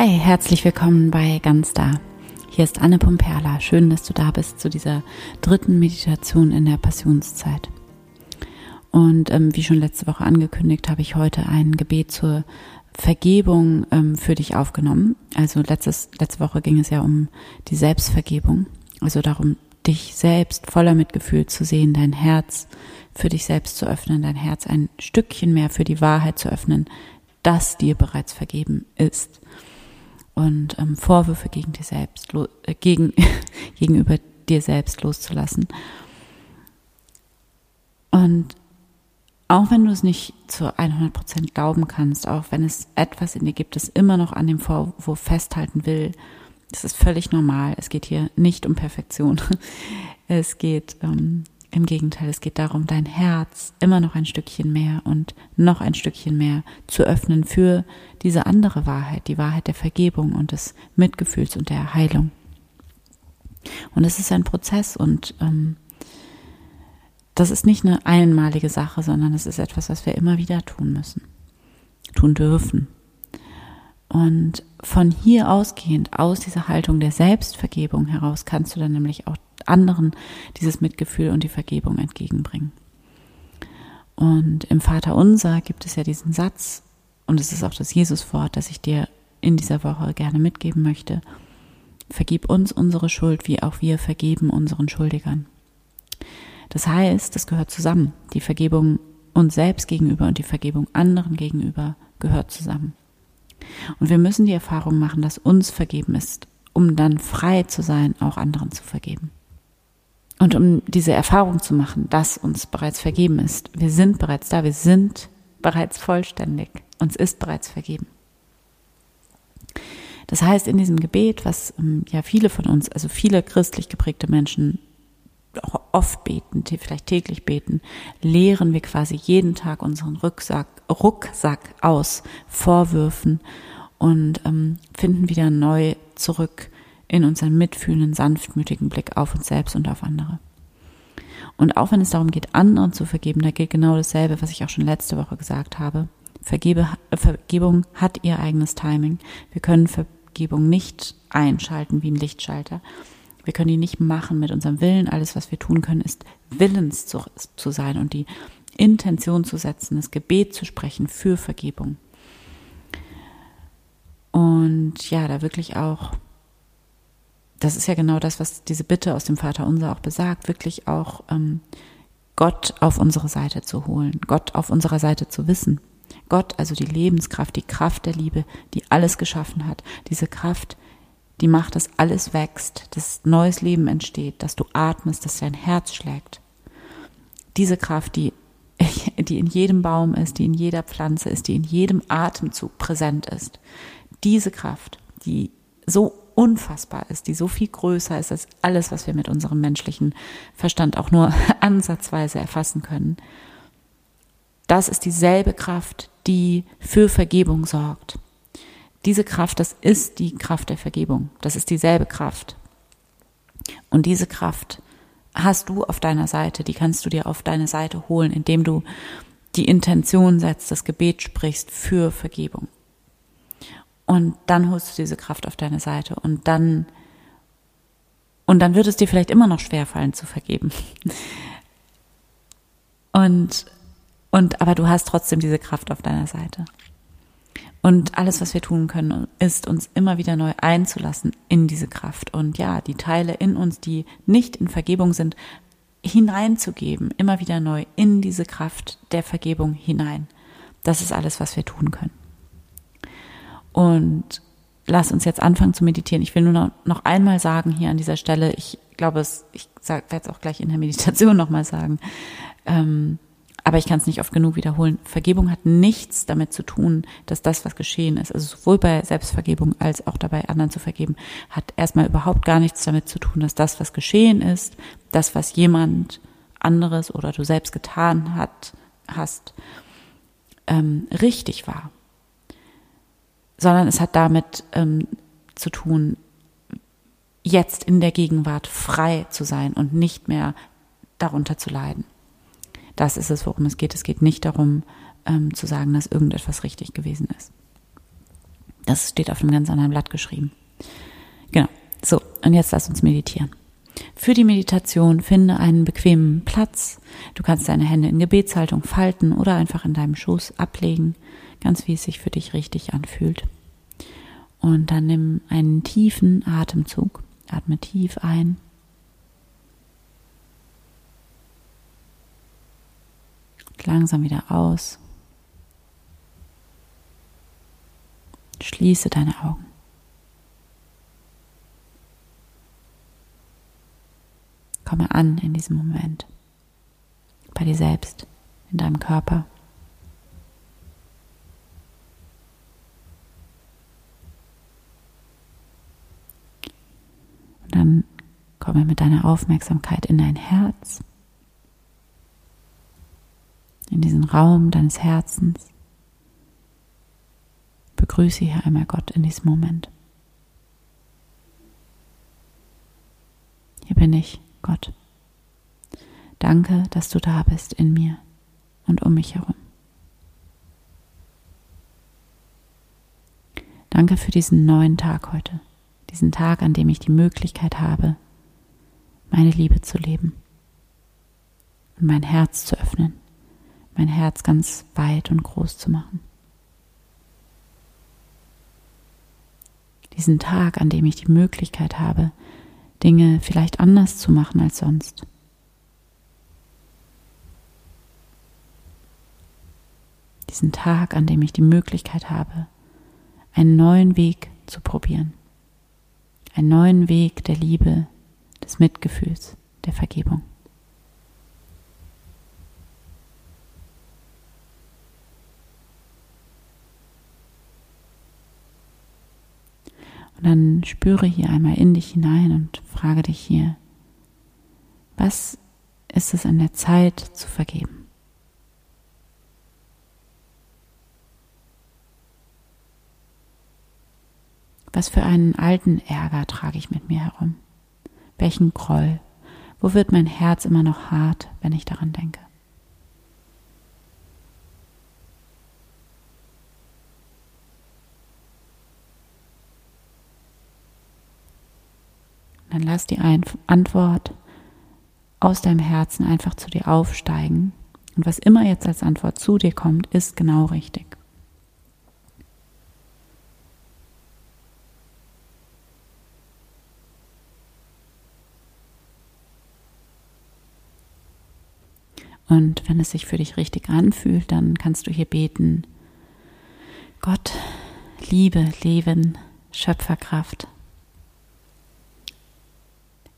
Hi, herzlich willkommen bei Ganz Da. Hier ist Anne Pumperla. Schön, dass du da bist zu dieser dritten Meditation in der Passionszeit. Und ähm, wie schon letzte Woche angekündigt, habe ich heute ein Gebet zur Vergebung ähm, für dich aufgenommen. Also letztes, letzte Woche ging es ja um die Selbstvergebung, also darum, dich selbst voller Mitgefühl zu sehen, dein Herz für dich selbst zu öffnen, dein Herz ein Stückchen mehr für die Wahrheit zu öffnen, dass dir bereits vergeben ist und ähm, Vorwürfe gegen dir selbst, äh, gegen, gegenüber dir selbst loszulassen. Und auch wenn du es nicht zu 100 Prozent glauben kannst, auch wenn es etwas in dir gibt, das immer noch an dem Vorwurf festhalten will, das ist völlig normal. Es geht hier nicht um Perfektion. Es geht ähm, im Gegenteil, es geht darum, dein Herz immer noch ein Stückchen mehr und noch ein Stückchen mehr zu öffnen für diese andere Wahrheit, die Wahrheit der Vergebung und des Mitgefühls und der Heilung. Und es ist ein Prozess und ähm, das ist nicht eine einmalige Sache, sondern es ist etwas, was wir immer wieder tun müssen, tun dürfen. Und von hier ausgehend, aus dieser Haltung der Selbstvergebung heraus, kannst du dann nämlich auch anderen dieses Mitgefühl und die Vergebung entgegenbringen. Und im Vater Unser gibt es ja diesen Satz, und es ist auch das Jesuswort, das ich dir in dieser Woche gerne mitgeben möchte. Vergib uns unsere Schuld, wie auch wir vergeben unseren Schuldigern. Das heißt, das gehört zusammen. Die Vergebung uns selbst gegenüber und die Vergebung anderen gegenüber gehört zusammen. Und wir müssen die Erfahrung machen, dass uns vergeben ist, um dann frei zu sein, auch anderen zu vergeben. Und um diese Erfahrung zu machen, dass uns bereits vergeben ist, wir sind bereits da, wir sind bereits vollständig, uns ist bereits vergeben. Das heißt, in diesem Gebet, was ähm, ja viele von uns, also viele christlich geprägte Menschen oft beten, vielleicht täglich beten, leeren wir quasi jeden Tag unseren Rucksack, Rucksack aus Vorwürfen und ähm, finden wieder neu zurück in unseren mitfühlenden, sanftmütigen Blick auf uns selbst und auf andere. Und auch wenn es darum geht, anderen zu vergeben, da gilt genau dasselbe, was ich auch schon letzte Woche gesagt habe. Vergebe, äh, Vergebung hat ihr eigenes Timing. Wir können Vergebung nicht einschalten wie ein Lichtschalter. Wir können die nicht machen mit unserem Willen. Alles, was wir tun können, ist willens zu, zu sein und die Intention zu setzen, das Gebet zu sprechen für Vergebung. Und ja, da wirklich auch das ist ja genau das, was diese Bitte aus dem Vater Unser auch besagt, wirklich auch ähm, Gott auf unsere Seite zu holen, Gott auf unserer Seite zu wissen. Gott, also die Lebenskraft, die Kraft der Liebe, die alles geschaffen hat, diese Kraft, die macht, dass alles wächst, dass neues Leben entsteht, dass du atmest, dass dein Herz schlägt. Diese Kraft, die, die in jedem Baum ist, die in jeder Pflanze ist, die in jedem Atemzug präsent ist. Diese Kraft, die so unfassbar ist, die so viel größer ist als alles, was wir mit unserem menschlichen Verstand auch nur ansatzweise erfassen können. Das ist dieselbe Kraft, die für Vergebung sorgt. Diese Kraft, das ist die Kraft der Vergebung. Das ist dieselbe Kraft. Und diese Kraft hast du auf deiner Seite, die kannst du dir auf deine Seite holen, indem du die Intention setzt, das Gebet sprichst für Vergebung. Und dann holst du diese Kraft auf deine Seite und dann, und dann wird es dir vielleicht immer noch schwerfallen zu vergeben. Und, und, aber du hast trotzdem diese Kraft auf deiner Seite. Und alles, was wir tun können, ist uns immer wieder neu einzulassen in diese Kraft. Und ja, die Teile in uns, die nicht in Vergebung sind, hineinzugeben, immer wieder neu in diese Kraft der Vergebung hinein. Das ist alles, was wir tun können. Und lass uns jetzt anfangen zu meditieren. Ich will nur noch, einmal sagen hier an dieser Stelle, ich glaube ich werde es auch gleich in der Meditation nochmal sagen, ähm, aber ich kann es nicht oft genug wiederholen. Vergebung hat nichts damit zu tun, dass das, was geschehen ist, also sowohl bei Selbstvergebung als auch dabei, anderen zu vergeben, hat erstmal überhaupt gar nichts damit zu tun, dass das, was geschehen ist, das, was jemand anderes oder du selbst getan hat, hast, ähm, richtig war sondern es hat damit ähm, zu tun, jetzt in der Gegenwart frei zu sein und nicht mehr darunter zu leiden. Das ist es, worum es geht. Es geht nicht darum, ähm, zu sagen, dass irgendetwas richtig gewesen ist. Das steht auf einem ganz anderen Blatt geschrieben. Genau. So, und jetzt lass uns meditieren. Für die Meditation finde einen bequemen Platz. Du kannst deine Hände in Gebetshaltung falten oder einfach in deinem Schoß ablegen, ganz wie es sich für dich richtig anfühlt. Und dann nimm einen tiefen Atemzug. Atme tief ein. Langsam wieder aus. Schließe deine Augen. Komme an in diesem Moment. Bei dir selbst, in deinem Körper. Und dann komme mit deiner Aufmerksamkeit in dein Herz, in diesen Raum deines Herzens. Begrüße hier einmal Gott in diesem Moment. Hier bin ich. Gott. Danke, dass du da bist in mir und um mich herum. Danke für diesen neuen Tag heute, diesen Tag, an dem ich die Möglichkeit habe, meine Liebe zu leben und mein Herz zu öffnen, mein Herz ganz weit und groß zu machen. Diesen Tag, an dem ich die Möglichkeit habe, Dinge vielleicht anders zu machen als sonst. Diesen Tag, an dem ich die Möglichkeit habe, einen neuen Weg zu probieren. Einen neuen Weg der Liebe, des Mitgefühls, der Vergebung. Und dann spüre hier einmal in dich hinein und frage dich hier, was ist es an der Zeit zu vergeben? Was für einen alten Ärger trage ich mit mir herum? Welchen Groll? Wo wird mein Herz immer noch hart, wenn ich daran denke? Dann lass die Antwort aus deinem Herzen einfach zu dir aufsteigen. Und was immer jetzt als Antwort zu dir kommt, ist genau richtig. Und wenn es sich für dich richtig anfühlt, dann kannst du hier beten, Gott, Liebe, Leben, Schöpferkraft,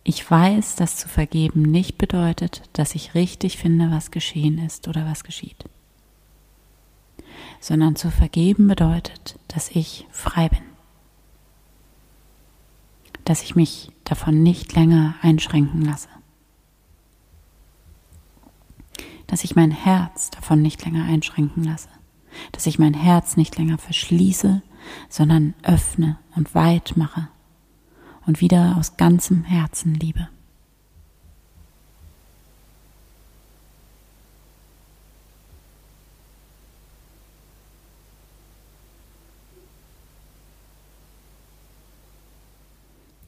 ich weiß, dass zu vergeben nicht bedeutet, dass ich richtig finde, was geschehen ist oder was geschieht, sondern zu vergeben bedeutet, dass ich frei bin, dass ich mich davon nicht länger einschränken lasse, dass ich mein Herz davon nicht länger einschränken lasse, dass ich mein Herz nicht länger verschließe, sondern öffne und weit mache und wieder aus ganzem Herzen liebe.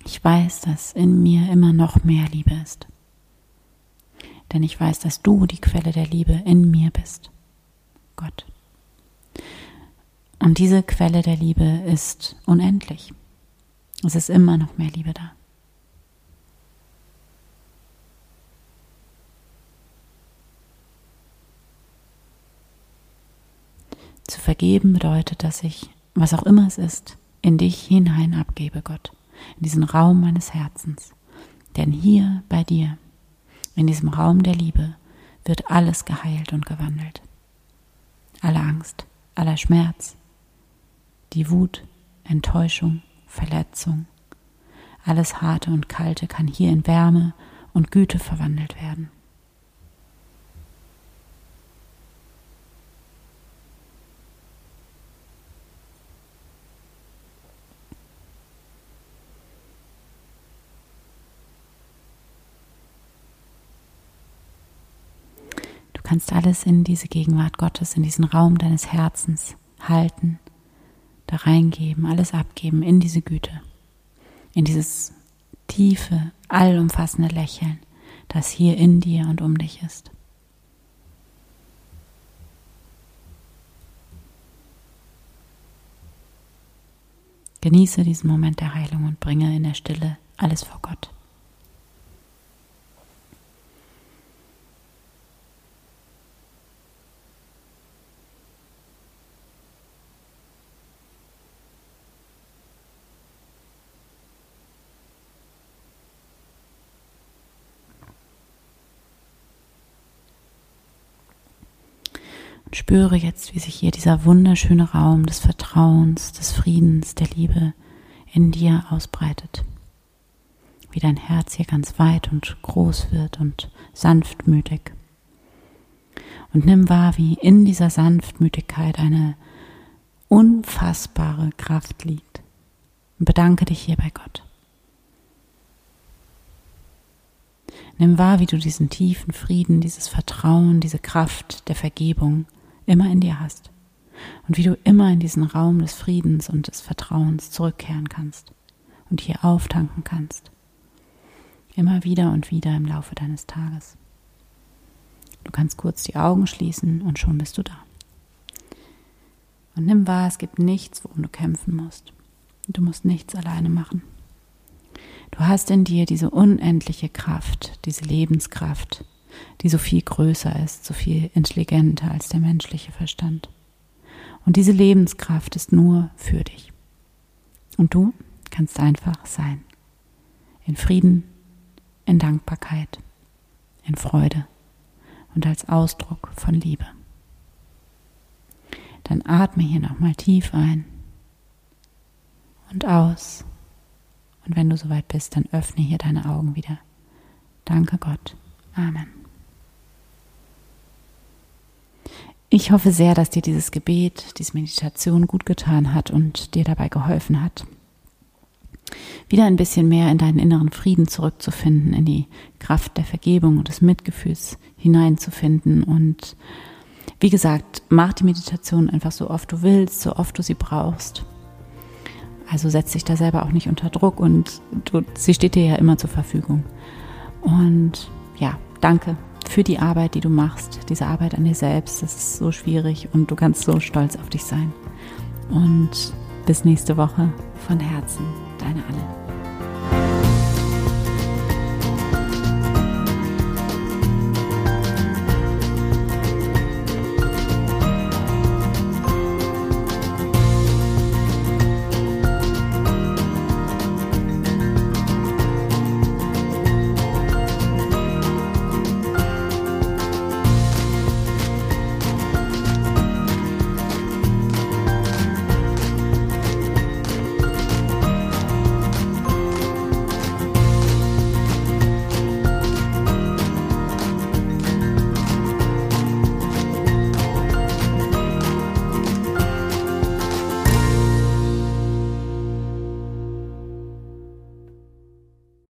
Ich weiß, dass in mir immer noch mehr Liebe ist. Denn ich weiß, dass du die Quelle der Liebe in mir bist. Gott. Und diese Quelle der Liebe ist unendlich. Es ist immer noch mehr Liebe da. Zu vergeben bedeutet, dass ich, was auch immer es ist, in dich hinein abgebe, Gott, in diesen Raum meines Herzens. Denn hier bei dir, in diesem Raum der Liebe, wird alles geheilt und gewandelt. Alle Angst, aller Schmerz, die Wut, Enttäuschung, Verletzung. Alles Harte und Kalte kann hier in Wärme und Güte verwandelt werden. Du kannst alles in diese Gegenwart Gottes, in diesen Raum deines Herzens halten da reingeben, alles abgeben in diese Güte, in dieses tiefe, allumfassende Lächeln, das hier in dir und um dich ist. Genieße diesen Moment der Heilung und bringe in der Stille alles vor Gott. Spüre jetzt, wie sich hier dieser wunderschöne Raum des Vertrauens, des Friedens, der Liebe in dir ausbreitet. Wie dein Herz hier ganz weit und groß wird und sanftmütig. Und nimm wahr, wie in dieser Sanftmütigkeit eine unfassbare Kraft liegt. Und bedanke dich hier bei Gott. Nimm wahr, wie du diesen tiefen Frieden, dieses Vertrauen, diese Kraft der Vergebung immer in dir hast und wie du immer in diesen Raum des Friedens und des Vertrauens zurückkehren kannst und hier auftanken kannst. Immer wieder und wieder im Laufe deines Tages. Du kannst kurz die Augen schließen und schon bist du da. Und nimm wahr, es gibt nichts, worum du kämpfen musst. Du musst nichts alleine machen. Du hast in dir diese unendliche Kraft, diese Lebenskraft, die so viel größer ist, so viel intelligenter als der menschliche Verstand. Und diese Lebenskraft ist nur für dich. Und du kannst einfach sein. In Frieden, in Dankbarkeit, in Freude und als Ausdruck von Liebe. Dann atme hier nochmal tief ein und aus. Und wenn du soweit bist, dann öffne hier deine Augen wieder. Danke Gott. Amen. Ich hoffe sehr, dass dir dieses Gebet, diese Meditation gut getan hat und dir dabei geholfen hat, wieder ein bisschen mehr in deinen inneren Frieden zurückzufinden, in die Kraft der Vergebung und des Mitgefühls hineinzufinden. Und wie gesagt, mach die Meditation einfach so oft du willst, so oft du sie brauchst. Also setz dich da selber auch nicht unter Druck und du, sie steht dir ja immer zur Verfügung. Und ja, danke für die Arbeit, die du machst, diese Arbeit an dir selbst. Das ist so schwierig und du kannst so stolz auf dich sein. Und bis nächste Woche von Herzen, deine Anne.